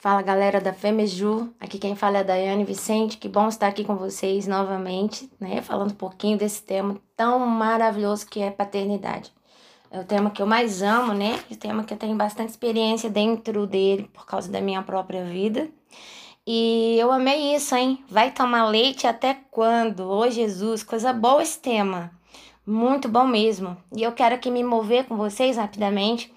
Fala galera da Femeju, aqui quem fala é a Daiane Vicente, que bom estar aqui com vocês novamente, né? Falando um pouquinho desse tema tão maravilhoso que é paternidade. É o tema que eu mais amo, né? O tema que eu tenho bastante experiência dentro dele por causa da minha própria vida. E eu amei isso, hein? Vai tomar leite até quando? Ô Jesus, coisa boa esse tema. Muito bom mesmo. E eu quero aqui me mover com vocês rapidamente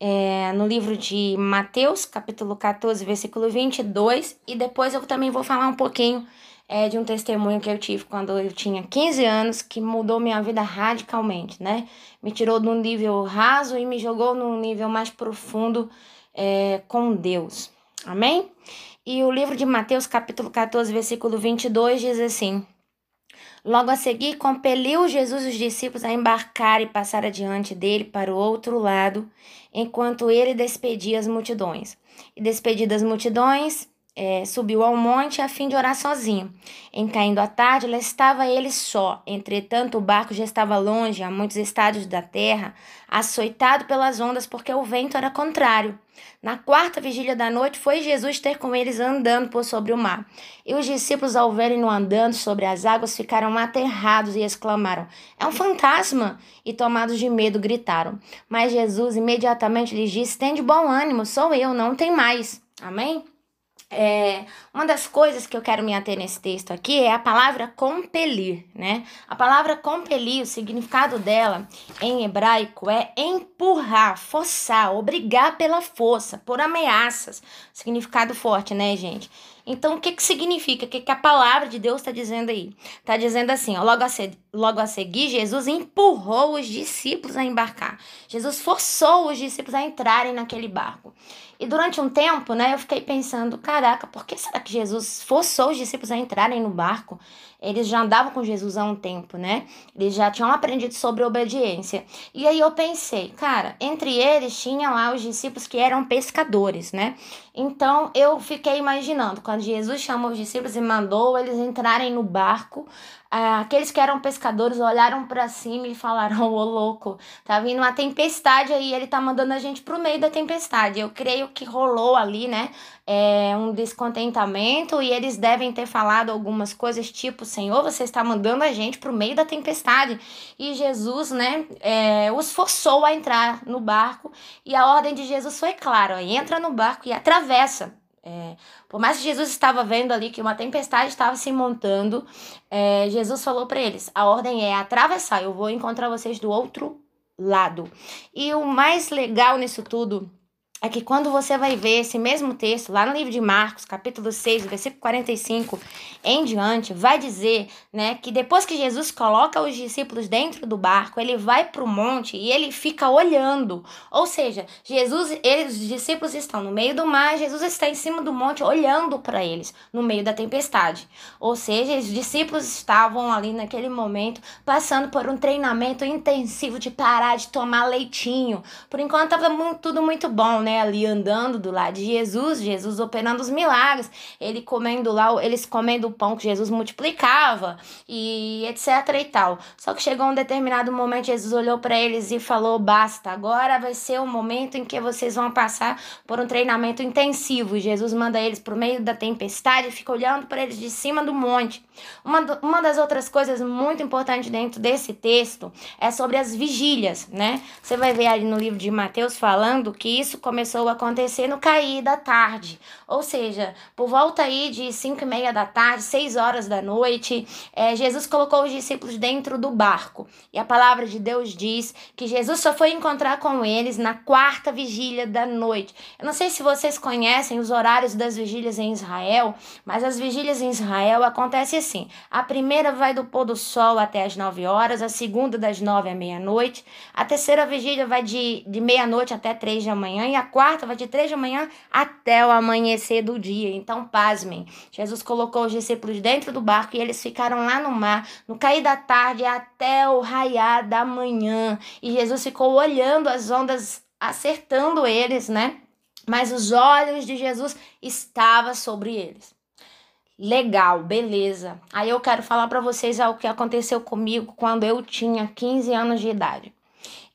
é, no livro de Mateus, capítulo 14, versículo 22, e depois eu também vou falar um pouquinho é, de um testemunho que eu tive quando eu tinha 15 anos, que mudou minha vida radicalmente, né? Me tirou de um nível raso e me jogou num nível mais profundo é, com Deus. Amém? E o livro de Mateus, capítulo 14, versículo 22, diz assim: Logo a seguir, compeliu Jesus os discípulos a embarcar e passar adiante dele para o outro lado, enquanto ele despedia as multidões. E despedidas as multidões, é, subiu ao monte a fim de orar sozinho. Em caindo a tarde, lá estava ele só. Entretanto, o barco já estava longe, a muitos estádios da terra, açoitado pelas ondas, porque o vento era contrário. Na quarta vigília da noite, foi Jesus ter com eles andando por sobre o mar. E os discípulos, ao verem-no andando sobre as águas, ficaram aterrados e exclamaram: É um fantasma! E tomados de medo, gritaram. Mas Jesus imediatamente lhes disse: Tende bom ânimo, sou eu, não tem mais. Amém? É, uma das coisas que eu quero me ater nesse texto aqui é a palavra compelir, né? A palavra compelir, o significado dela em hebraico é empurrar, forçar, obrigar pela força, por ameaças. Significado forte, né, gente? Então, o que, que significa? O que, que a palavra de Deus está dizendo aí? Está dizendo assim, ó, logo, a se, logo a seguir, Jesus empurrou os discípulos a embarcar. Jesus forçou os discípulos a entrarem naquele barco. E durante um tempo, né, eu fiquei pensando, caraca, por que será que Jesus forçou os discípulos a entrarem no barco? Eles já andavam com Jesus há um tempo, né? Eles já tinham aprendido sobre obediência. E aí eu pensei, cara, entre eles tinha lá os discípulos que eram pescadores, né? Então eu fiquei imaginando, quando Jesus chamou os discípulos e mandou eles entrarem no barco, ah, aqueles que eram pescadores olharam para cima e falaram: Ô louco, tá vindo uma tempestade aí, ele tá mandando a gente pro meio da tempestade. Eu creio que rolou ali, né? É, um descontentamento e eles devem ter falado algumas coisas tipo: Senhor, você está mandando a gente pro meio da tempestade. E Jesus, né, é, os forçou a entrar no barco e a ordem de Jesus foi clara: entra no barco e atravessa. Por mais que Jesus estava vendo ali que uma tempestade estava se montando, é, Jesus falou para eles: a ordem é atravessar, eu vou encontrar vocês do outro lado. E o mais legal nisso tudo é que quando você vai ver esse mesmo texto, lá no livro de Marcos, capítulo 6, versículo 45 em diante, vai dizer, né, que depois que Jesus coloca os discípulos dentro do barco, ele vai para o monte e ele fica olhando. Ou seja, Jesus, eles, os discípulos estão no meio do mar, Jesus está em cima do monte olhando para eles, no meio da tempestade. Ou seja, os discípulos estavam ali naquele momento passando por um treinamento intensivo de parar de tomar leitinho. Por enquanto estava tudo muito bom, né? Ali andando do lado de Jesus, Jesus operando os milagres, ele comendo lá, eles comendo o pão que Jesus multiplicava e etc e tal. Só que chegou um determinado momento, Jesus olhou para eles e falou: "Basta, agora vai ser o momento em que vocês vão passar por um treinamento intensivo". Jesus manda eles pro meio da tempestade fica olhando para eles de cima do monte. Uma, uma das outras coisas muito importantes dentro desse texto é sobre as vigílias, né? Você vai ver ali no livro de Mateus falando que isso começou a acontecer no cair da tarde, ou seja, por volta aí de 5 e meia da tarde, 6 horas da noite, é, Jesus colocou os discípulos dentro do barco. E a palavra de Deus diz que Jesus só foi encontrar com eles na quarta vigília da noite. Eu não sei se vocês conhecem os horários das vigílias em Israel, mas as vigílias em Israel acontecem assim: a primeira vai do pôr do sol até as 9 horas, a segunda das 9 à meia-noite, a terceira vigília vai de, de meia-noite até 3 da manhã e a quarta vai de três da manhã até o amanhecer do dia. Então, pasmem. Jesus colocou os discípulos dentro do barco e eles ficaram lá no mar, no cair da tarde até o raiar da manhã. E Jesus ficou olhando as ondas, acertando eles, né? Mas os olhos de Jesus estavam sobre eles. Legal, beleza. Aí eu quero falar para vocês o que aconteceu comigo quando eu tinha 15 anos de idade.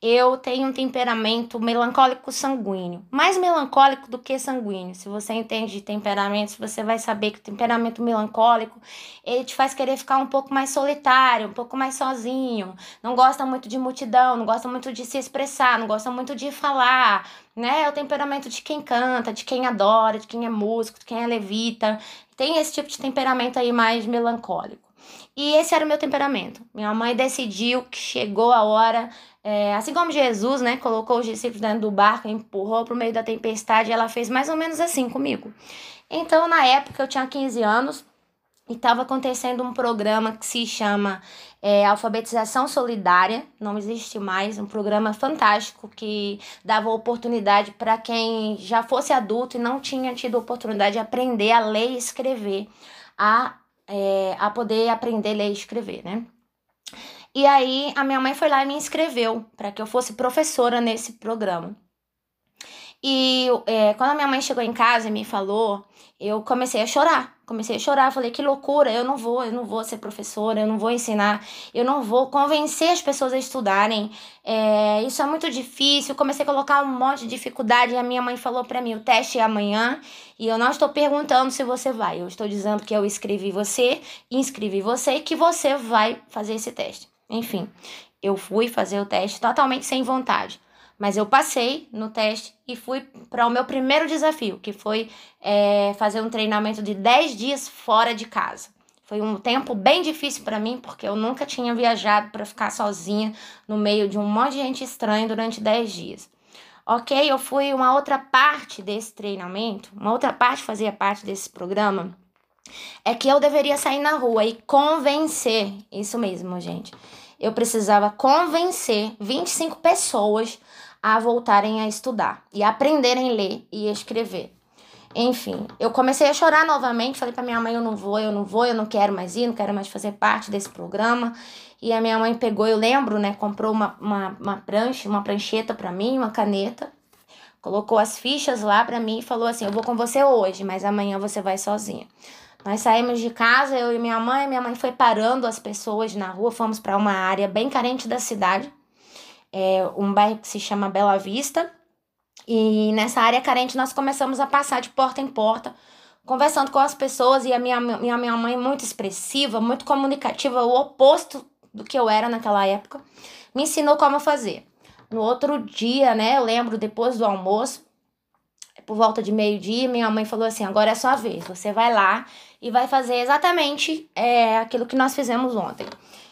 Eu tenho um temperamento melancólico sanguíneo. Mais melancólico do que sanguíneo. Se você entende de temperamentos, você vai saber que o temperamento melancólico, ele te faz querer ficar um pouco mais solitário, um pouco mais sozinho. Não gosta muito de multidão, não gosta muito de se expressar, não gosta muito de falar, né? É o temperamento de quem canta, de quem adora, de quem é músico, de quem é levita. Tem esse tipo de temperamento aí mais melancólico. E esse era o meu temperamento. Minha mãe decidiu que chegou a hora, é, assim como Jesus, né, colocou os discípulos dentro do barco, empurrou para o meio da tempestade, ela fez mais ou menos assim comigo. Então, na época, eu tinha 15 anos e estava acontecendo um programa que se chama é, Alfabetização Solidária, não existe mais, um programa fantástico que dava oportunidade para quem já fosse adulto e não tinha tido oportunidade de aprender a ler e escrever, a é, a poder aprender a ler e escrever, né? E aí a minha mãe foi lá e me inscreveu para que eu fosse professora nesse programa. E é, quando a minha mãe chegou em casa e me falou, eu comecei a chorar. Comecei a chorar, falei, que loucura, eu não vou, eu não vou ser professora, eu não vou ensinar, eu não vou convencer as pessoas a estudarem. É, isso é muito difícil. Comecei a colocar um monte de dificuldade e a minha mãe falou para mim, o teste é amanhã e eu não estou perguntando se você vai. Eu estou dizendo que eu escrevi você, inscrevi você e que você vai fazer esse teste. Enfim, eu fui fazer o teste totalmente sem vontade. Mas eu passei no teste e fui para o meu primeiro desafio, que foi é, fazer um treinamento de 10 dias fora de casa. Foi um tempo bem difícil para mim, porque eu nunca tinha viajado para ficar sozinha no meio de um monte de gente estranha durante 10 dias. Ok, eu fui uma outra parte desse treinamento, uma outra parte fazia parte desse programa, é que eu deveria sair na rua e convencer, isso mesmo, gente. Eu precisava convencer 25 pessoas a voltarem a estudar e aprenderem a ler e escrever. Enfim, eu comecei a chorar novamente, falei para minha mãe, eu não vou, eu não vou, eu não quero mais ir, não quero mais fazer parte desse programa. E a minha mãe pegou, eu lembro, né, comprou uma, uma, uma prancha, uma prancheta para mim, uma caneta, colocou as fichas lá para mim e falou assim, eu vou com você hoje, mas amanhã você vai sozinha. Nós saímos de casa, eu e minha mãe, minha mãe foi parando as pessoas na rua, fomos para uma área bem carente da cidade é um bairro que se chama Bela Vista. E nessa área carente nós começamos a passar de porta em porta, conversando com as pessoas. E a minha, minha, minha mãe, muito expressiva, muito comunicativa, o oposto do que eu era naquela época, me ensinou como fazer. No outro dia, né, eu lembro, depois do almoço, por volta de meio-dia, minha mãe falou assim: agora é sua vez, você vai lá e vai fazer exatamente é, aquilo que nós fizemos ontem.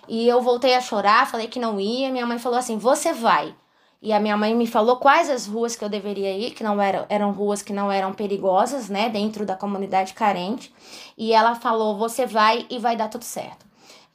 E eu voltei a chorar, falei que não ia. Minha mãe falou assim: você vai. E a minha mãe me falou quais as ruas que eu deveria ir, que não eram, eram ruas que não eram perigosas, né, dentro da comunidade carente. E ela falou: você vai e vai dar tudo certo.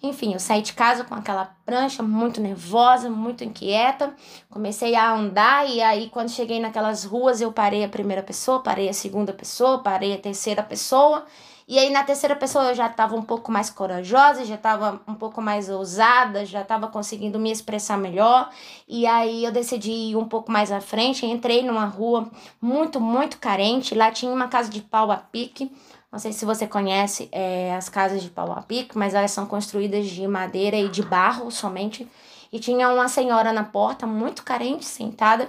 Enfim, eu saí de casa com aquela prancha, muito nervosa, muito inquieta. Comecei a andar e aí, quando cheguei naquelas ruas, eu parei a primeira pessoa, parei a segunda pessoa, parei a terceira pessoa. E aí na terceira pessoa eu já estava um pouco mais corajosa, já estava um pouco mais ousada, já estava conseguindo me expressar melhor. E aí eu decidi ir um pouco mais à frente, entrei numa rua muito, muito carente. Lá tinha uma casa de pau a pique. Não sei se você conhece é, as casas de pau a pique, mas elas são construídas de madeira e de barro somente. E tinha uma senhora na porta, muito carente, sentada,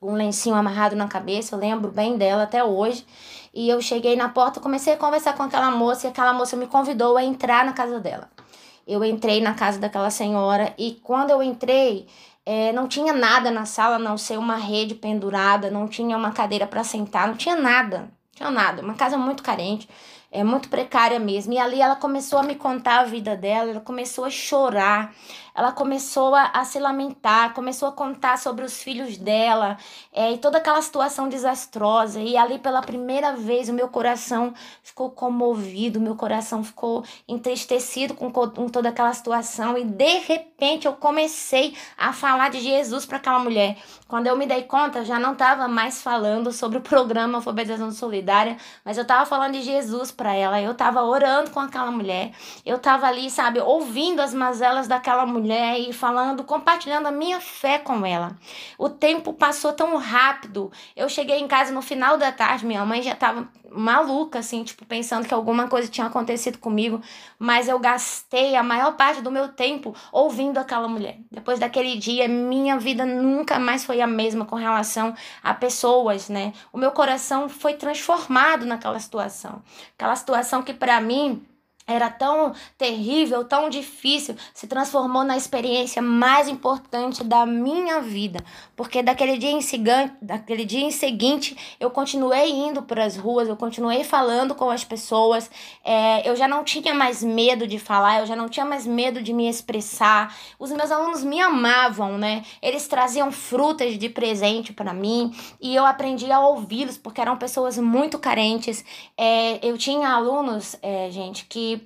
um lencinho amarrado na cabeça. Eu lembro bem dela até hoje. E eu cheguei na porta, comecei a conversar com aquela moça e aquela moça me convidou a entrar na casa dela. Eu entrei na casa daquela senhora e quando eu entrei, é, não tinha nada na sala, a não ser uma rede pendurada, não tinha uma cadeira para sentar, não tinha nada, tinha nada. Uma casa muito carente, é muito precária mesmo. E ali ela começou a me contar a vida dela, ela começou a chorar ela começou a, a, se lamentar, começou a contar sobre os filhos dela é, e toda aquela situação desastrosa. E ali, pela primeira vez, o meu coração ficou comovido, meu coração ficou entristecido com, com toda aquela situação. E de repente eu comecei a falar de Jesus para aquela mulher. Quando eu me dei conta, já não estava mais falando sobre o programa Alfabetização Solidária, mas eu estava falando de Jesus para ela. Eu estava orando com aquela mulher, eu estava ali, sabe, ouvindo as mazelas daquela mulher e falando, compartilhando a minha fé com ela. O tempo passou tão rápido. Eu cheguei em casa no final da tarde, minha mãe já estava maluca, assim, tipo, pensando que alguma coisa tinha acontecido comigo, mas eu gastei a maior parte do meu tempo ouvindo aquela mulher. Depois daquele dia, minha vida nunca mais foi a mesma com relação a pessoas, né? O meu coração foi transformado naquela situação. Aquela situação que para mim era tão terrível, tão difícil, se transformou na experiência mais importante da minha vida. Porque daquele dia em seguinte, daquele dia em seguinte eu continuei indo para as ruas, eu continuei falando com as pessoas, é, eu já não tinha mais medo de falar, eu já não tinha mais medo de me expressar. Os meus alunos me amavam, né? Eles traziam frutas de presente para mim e eu aprendi a ouvi-los porque eram pessoas muito carentes. É, eu tinha alunos, é, gente, que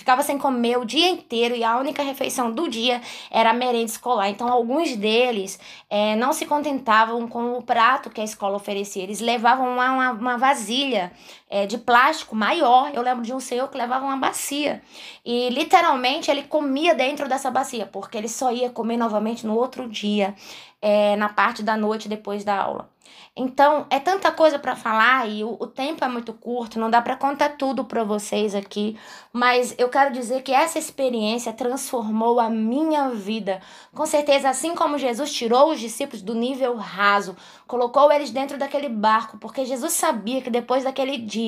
ficava sem comer o dia inteiro e a única refeição do dia era a merenda escolar. Então, alguns deles é, não se contentavam com o prato que a escola oferecia, eles levavam uma, uma, uma vasilha é, de plástico maior. Eu lembro de um senhor que levava uma bacia e literalmente ele comia dentro dessa bacia, porque ele só ia comer novamente no outro dia, é, na parte da noite depois da aula. Então, é tanta coisa para falar e o, o, tempo é muito curto, não dá para contar tudo para vocês aqui, mas eu quero dizer que essa experiência transformou a minha vida. Com certeza, assim como Jesus tirou os discípulos do nível raso, colocou eles dentro daquele barco, porque Jesus sabia que depois daquele dia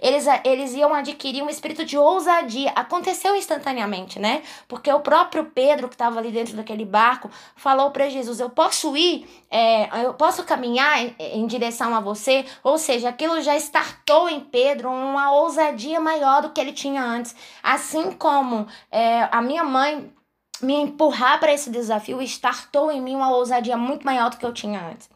eles, eles iam adquirir um espírito de ousadia. Aconteceu instantaneamente, né? Porque o próprio Pedro, que estava ali dentro daquele barco, falou para Jesus: Eu posso ir, é, eu posso caminhar em direção a você, ou seja, aquilo já startou em Pedro uma ousadia maior do que ele tinha antes. Assim como é, a minha mãe me empurrar para esse desafio startou em mim uma ousadia muito maior do que eu tinha antes.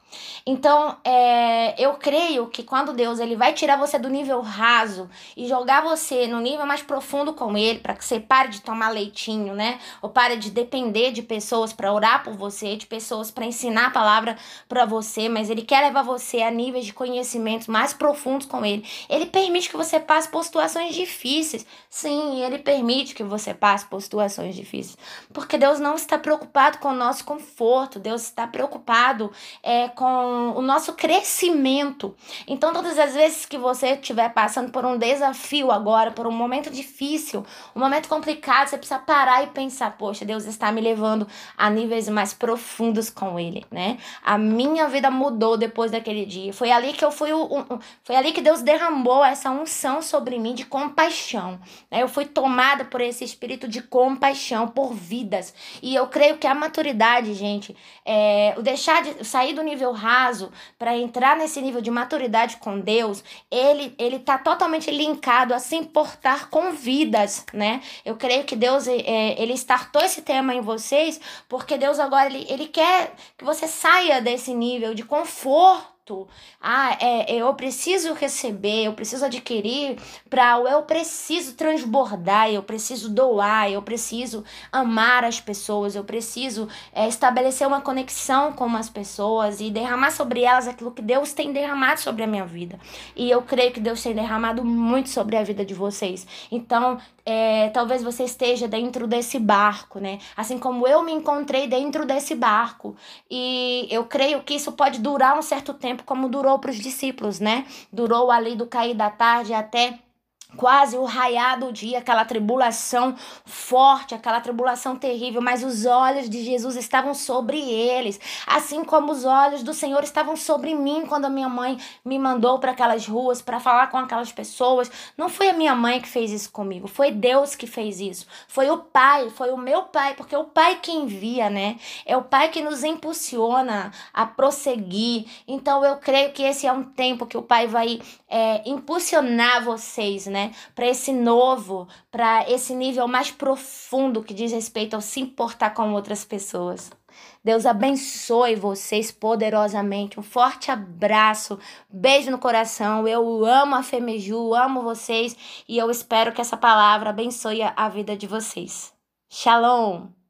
Então, é, eu creio que quando Deus ele vai tirar você do nível raso e jogar você no nível mais profundo com Ele, para que você pare de tomar leitinho, né? Ou pare de depender de pessoas para orar por você, de pessoas para ensinar a palavra para você, mas Ele quer levar você a níveis de conhecimentos mais profundos com Ele. Ele permite que você passe por situações difíceis. Sim, Ele permite que você passe por situações difíceis. Porque Deus não está preocupado com o nosso conforto, Deus está preocupado é, com com o nosso crescimento. Então, todas as vezes que você estiver passando por um desafio agora, por um momento difícil, um momento complicado, você precisa parar e pensar: poxa, Deus está me levando a níveis mais profundos com Ele, né? A minha vida mudou depois daquele dia. Foi ali que eu fui, um, foi ali que Deus derramou essa unção sobre mim de compaixão. Né? Eu fui tomada por esse espírito de compaixão por vidas. E eu creio que a maturidade, gente, é, o deixar de sair do nível raso para entrar nesse nível de maturidade com Deus, ele ele tá totalmente linkado a se importar com vidas, né? Eu creio que Deus é, ele startou esse tema em vocês porque Deus agora ele, ele quer que você saia desse nível de conforto ah, é, eu preciso receber, eu preciso adquirir, para eu preciso transbordar, eu preciso doar, eu preciso amar as pessoas, eu preciso é, estabelecer uma conexão com as pessoas e derramar sobre elas aquilo que Deus tem derramado sobre a minha vida. E eu creio que Deus tem derramado muito sobre a vida de vocês. Então, é, talvez você esteja dentro desse barco, né? Assim como eu me encontrei dentro desse barco. E eu creio que isso pode durar um certo tempo, como durou para os discípulos, né? Durou ali do cair da tarde até quase o raiar do dia, aquela tribulação forte, aquela tribulação terrível, mas os olhos de Jesus estavam sobre eles, assim como os olhos do Senhor estavam sobre mim quando a minha mãe me mandou para aquelas ruas para falar com aquelas pessoas. Não foi a minha mãe que fez isso comigo, foi Deus que fez isso. Foi o Pai, foi o meu Pai, porque é o Pai que envia, né? É o Pai que nos impulsiona a prosseguir. Então eu creio que esse é um tempo que o Pai vai é, impulsionar vocês, né? Né? Para esse novo, para esse nível mais profundo que diz respeito ao se importar com outras pessoas. Deus abençoe vocês poderosamente. Um forte abraço, beijo no coração. Eu amo a Femeju, amo vocês e eu espero que essa palavra abençoe a vida de vocês. Shalom!